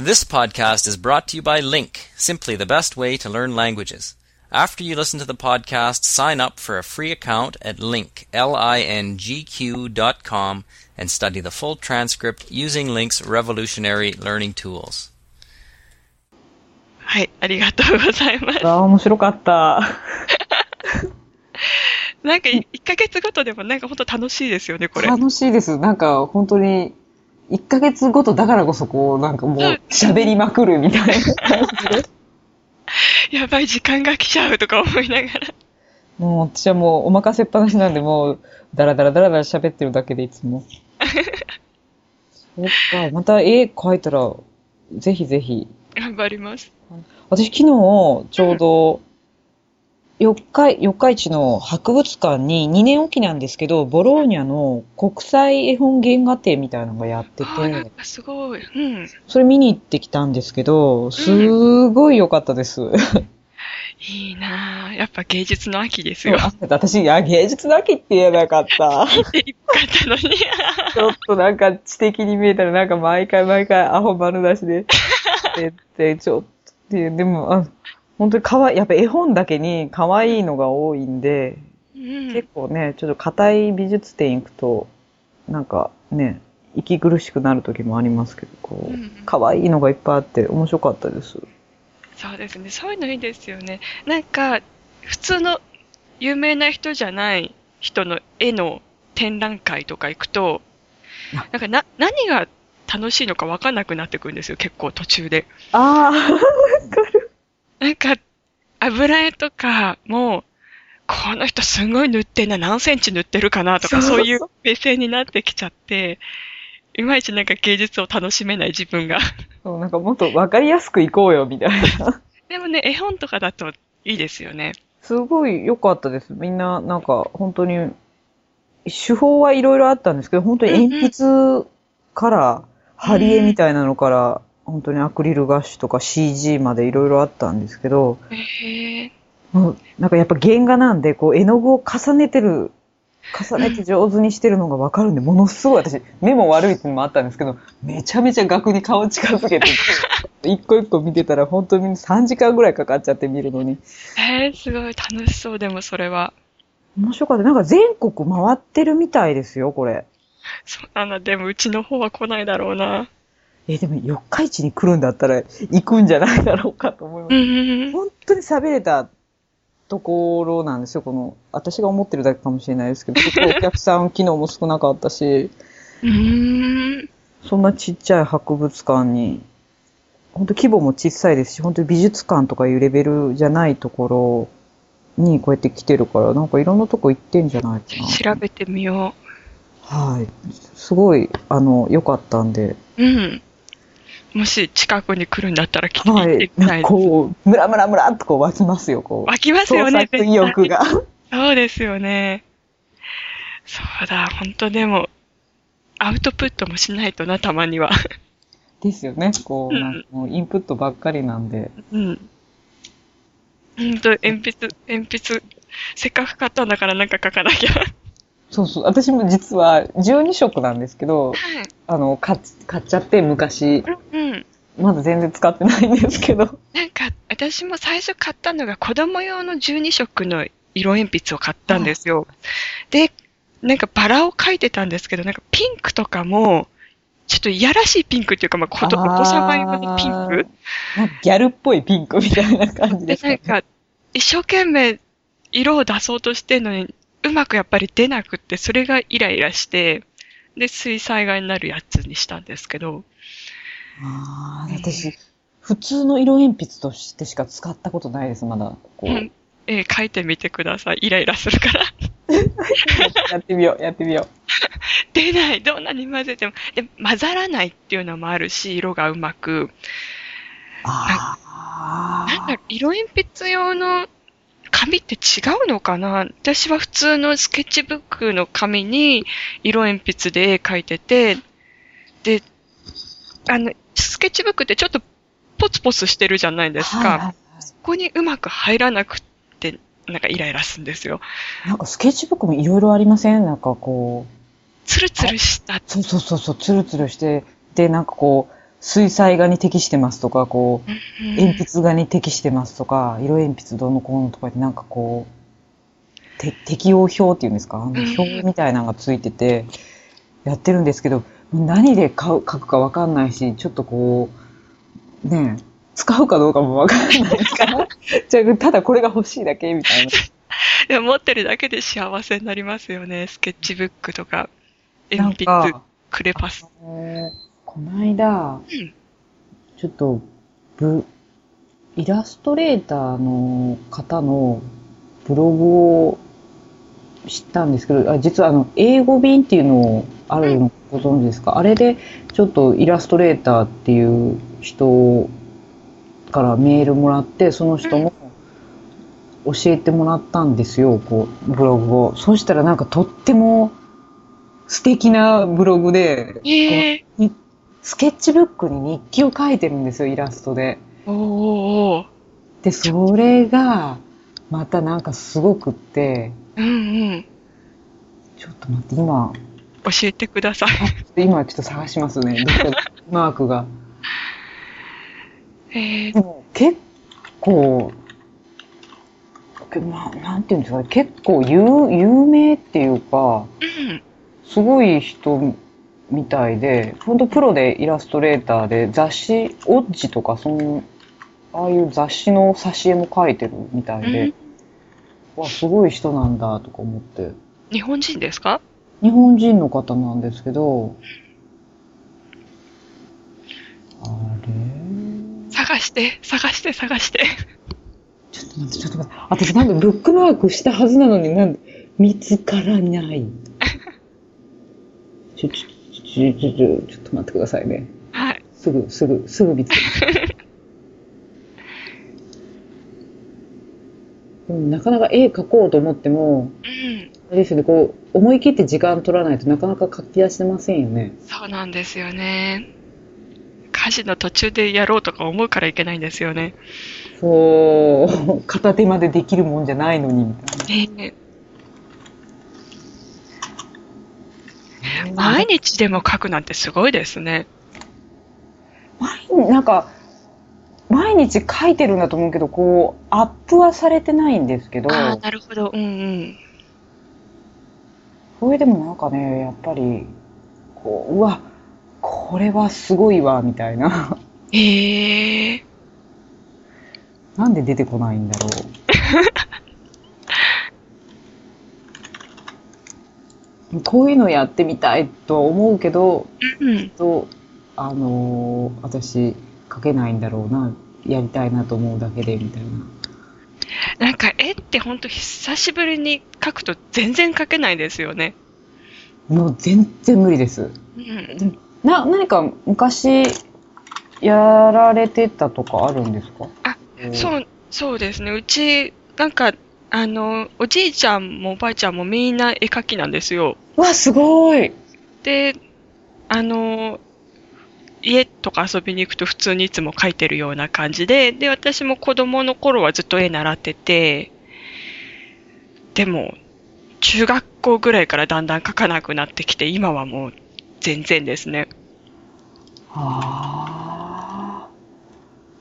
This podcast is brought to you by Link, simply the best way to learn languages. After you listen to the podcast, sign up for a free account at link, L-I-N-G-Q dot com and study the full transcript using Link's revolutionary learning tools. はい、ありがとうございます。ああ、面白かった。なんか1ヶ月ごとでもなんか本当楽しいですよね、これ。楽しいです。なんか、本当に、 1ヶ月ごとだからこそ、こう、なんかもう、喋りまくるみたいな感じで。やばい、時間が来ちゃうとか思いながら。もう、私はもう、お任せっぱなしなんで、もう、だらだらだらだら喋ってるだけで、いつも。そっか、また絵描いたら、ぜひぜひ。頑張ります。私、昨日、ちょうど、四日、四日市の博物館に2年おきなんですけど、ボローニャの国際絵本原画展みたいなのがやってて、かすごい。うん。それ見に行ってきたんですけど、すごい良かったです。いいなぁ。やっぱ芸術の秋ですよ。あ私、いや、芸術の秋って言えなかった。で、よかったのに。ちょっとなんか知的に見えたらなんか毎回毎回アホ丸出しで、で、でちょっとっていう、でも、あ、本当にかわいい、やっぱ絵本だけに可愛いのが多いんで、うん結。構ね、ちょっと硬い美術展行くと、なんかね、息苦しくなる時もありますけど、こう、うん可愛いのがいっぱいあって面白かったです。そうですね。そういうのいいですよね。なんか、普通の有名な人じゃない人の絵の展覧会とか行くと、あなんかな、何が楽しいのか分かんなくなってくるんですよ、結構途中で。ああ、なんか、油絵とかも、この人すごい塗ってんな、何センチ塗ってるかなとか、そういう目線になってきちゃって、いまいちなんか芸術を楽しめない自分が。そうなんかもっとわかりやすくいこうよ、みたいな。でもね、絵本とかだといいですよね。すごい良かったです。みんな、なんか、本当に、手法はいろいろあったんですけど、本当に鉛筆から、貼り絵みたいなのから、本当にアクリルガッシュとか CG までいろいろあったんですけど、へえ。もうなんかやっぱ原画なんで、こう絵の具を重ねてる、重ねて上手にしてるのがわかるんで、ものすごい私、目も悪いっていうのもあったんですけど、めちゃめちゃ額に顔近づけて、一個一個見てたら本当に3時間ぐらいかかっちゃって見るのに。えー、すごい楽しそう、でもそれは。面白かった。なんか全国回ってるみたいですよ、これ。そうだな、でもうちの方は来ないだろうな。え、でも四日市に来るんだったら行くんじゃないだろうかと思います。本当に喋れたところなんですよ、この、私が思ってるだけかもしれないですけど、結構お客さん昨日も少なかったし、うーん。そんなちっちゃい博物館に、本当規模も小さいですし、本当に美術館とかいうレベルじゃないところにこうやって来てるから、なんかいろんなとこ行ってんじゃないかな。調べてみよはい。すごい、あの、良かったんで、う。うん。もし近くに来るんだったら来てみはい。てみたい。こう、ムラムラムラっとこう湧きますよ、こう。湧きますよね、創作意欲が。そうですよね。そうだ、本当でも、アウトプットもしないとな、たまには。ですよね。こう、うんなんかもうインプットばっかりなんで。うん。本当鉛筆、鉛筆、せっかく買ったんだからなんか書かなきゃ。そうそう。私も実は12色なんですけど、あの、買っ買っちゃって昔、うん。まだ全然使ってないんですけど。なんか、私も最初買ったのが子供用の12色の色鉛筆を買ったんですよ。で、なんかバラを描いてたんですけど、なんかピンクとかも、ちょっといやらしいピンクっていうか、まあ、子供お子様用のピンクギャルっぽいピンクみたいな感じでで、すか、ね。なんか、一生懸命色を出そうとしてんのに、うまくやっぱり出なくって、それがイライラして、で、水彩画になるやつにしたんですけど、ああ、私、普通の色鉛筆としてしか使ったことないです、まだ。こう、うんえー描いてみてください。イライラするから。やってみよう、やってみよ 出ない。どんなに混ぜても。で、混ざらないっていうのもあるし、色がうまく。う。あなんだろう、色鉛筆用の紙って違うのかな？私は普通のスケッチブックの紙に色鉛筆で絵描いてて、で、あの、スケッチブックってちょっとポツポツしてるじゃないですか。はいはいはいそこにうまく入らなくって、なんかイライラするんですよ。なんかスケッチブックもいろいろありません？なんかこう、ツルツルした。そうそうそうそう、ツルツルして、で、なんかこう、水彩画に適してますとか、こう、うん鉛筆画に適してますとか、色鉛筆どうのこうのとかでなんかこう、て適用表っていうんですかあのん表みたいなのがついてて、やってるんですけど、何で買う書くかわかんないし、ちょっとこう、ねえ、使うかどうかもわかんないですから、じゃあただこれが欲しいだけみたいな。でも持ってるだけで幸せになりますよね。スケッチブックとか、鉛筆、か、クレパス。この間、ん。ちょっと、ブ、イラストレーターの方のブログを知ったんですけど、あ実はあの、英語便っていうのあるのご存知ですか？あれで、ちょっとイラストレーターっていう人からメールもらって、その人も教えてもらったんですよ、こう、ブログを。そしたらなんかとっても素敵なブログで、ええにスケッチブックに日記を書いてるんですよ、イラストで。おで、それが、またなんかすごくって、うんうん。ちょっと待って、今、教えてください。今ちょっと探しますね。マークが。ええでも結構、けまあ、なんていうんですかね、結構有有名っていうか、うん。すごい人みたいで、ほんとプロでイラストレーターで雑誌、オッジとかその、ああいう雑誌の挿絵も描いてるみたいで、わ、すごい人なんだとか思って。日本人ですか？日本人の方なんですけど、あれ？探して、探して、探して。ちょっと待って、ちょっと待って。私なんかブックマークしたはずなのになんで、見つからない。ちょ、ちょ、ちょ、ちょ、ちょ、っと待ってくださいね。はい。すぐ、すぐ、すぐ見つける。でもなかなか絵描こうと思っても、うん。あれですよね、こう、思い切って時間取らないとなかなか書き出してませんよね。そうなんですよね。家事の途中でやろうとか思うからいけないんですよね。そう、片手までできるもんじゃないのに、みたいね毎日でも書くなんてすごいですね。毎なんか、毎日書いてるんだと思うけど、こう、アップはされてないんですけど、ああ、なるほど。うんうん。それでもなんかね、やっぱり、こう、うわ、これはすごいわ、みたいな。へえ。なんで出てこないんだろう。こういうのやってみたいと思うけど、うん。と、あのー私、書けないんだろうな、やりたいなと思うだけで、みたいな。なんか絵ってほんと久しぶりに描くと全然描けないですよね。もう全然無理です。うん。な、何か昔、やられてたとかあるんですか？あ、う。そう、そうですね。うち、なんか、あの、おじいちゃんもおばあちゃんもみんな絵描きなんですよ。うわ、すごいで、あの、家とか遊びに行くと普通にいつも描いてるような感じで、で、私も子供の頃はずっと絵習ってて、でも、中学校ぐらいからだんだん描かなくなってきて、今はもう全然ですね。ああ、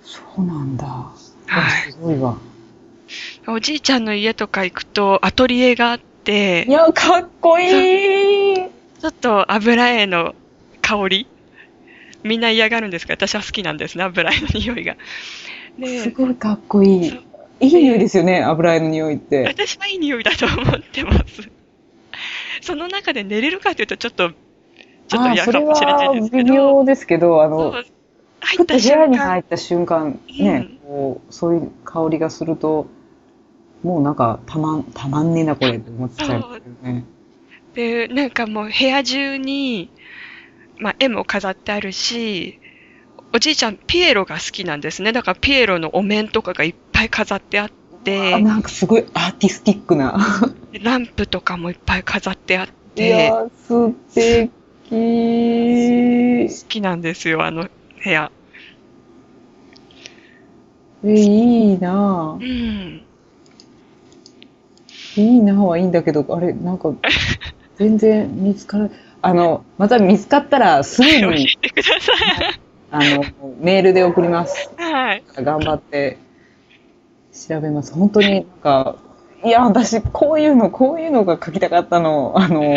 そうなんだ。はいすごいわ。おじいちゃんの家とか行くとアトリエがあってい、や、かっこいいちょっと油絵の香り？みんな嫌がるんですけど、私は好きなんですね、油絵の匂いが。で、すごいかっこいい。いい匂いですよね、油絵の匂いって。私はいい匂いだと思ってます。その中で寝れるかというと、ちょっと、ちょっと嫌かもしれないですけど、妙ですけど、あの、入ふった瞬間屋に入、った瞬間、ね、うんこう、そういう香りがすると、もうなんか、たまん、たまんねえな、これって思っちゃいますよね。で、なんかもう部屋中に、まあ絵も飾ってあるし、おじいちゃんピエロが好きなんですね。だからピエロのお面とかがいっぱい飾ってあってあ、なんかすごいアーティスティックな。ランプとかもいっぱい飾ってあっいて、やー、素敵好きなんですよ、あの部屋。え、いいなうぁ。ん。いいなぁはいいんだけど、あれ、なんか、全然見つからない。あの、また見つかったらすぐ教にえてください。あの、メールで送ります。はい。頑張って調べます。本当になんか、いや、私、こういうの、こういうのが書きたかったの、あの、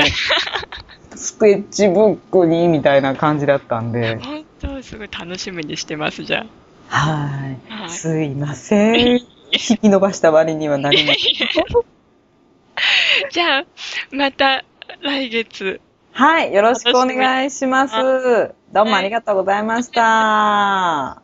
スケッチブックに、みたいな感じだったんで。本当、すごい楽しみにしてます、じゃはい。あ。はい。すいません。引き伸ばした割にはなりません。じゃあ、また来月。はい。よろしくお願いします。どうもありがとうございました。